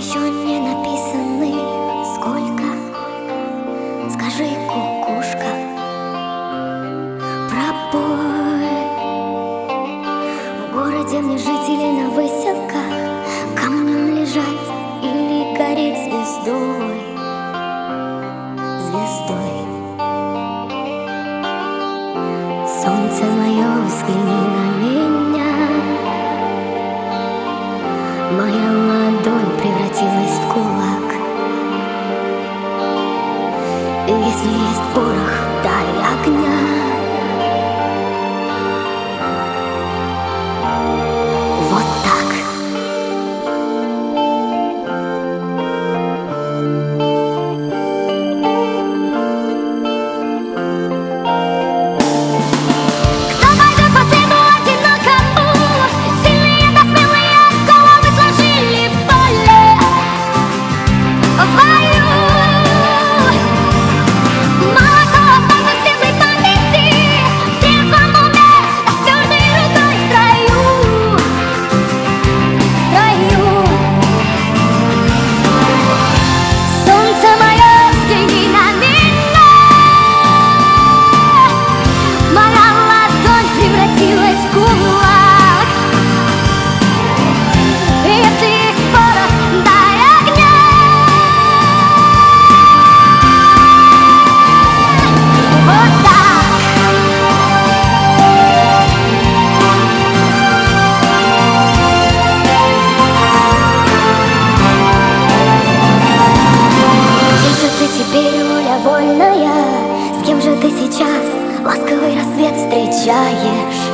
еще не написаны. Сколько? Скажи, кукушка, пробой В городе мне жители на выселках Камнем лежать или гореть звездой? Звездой. Солнце мое kanya встречаешь.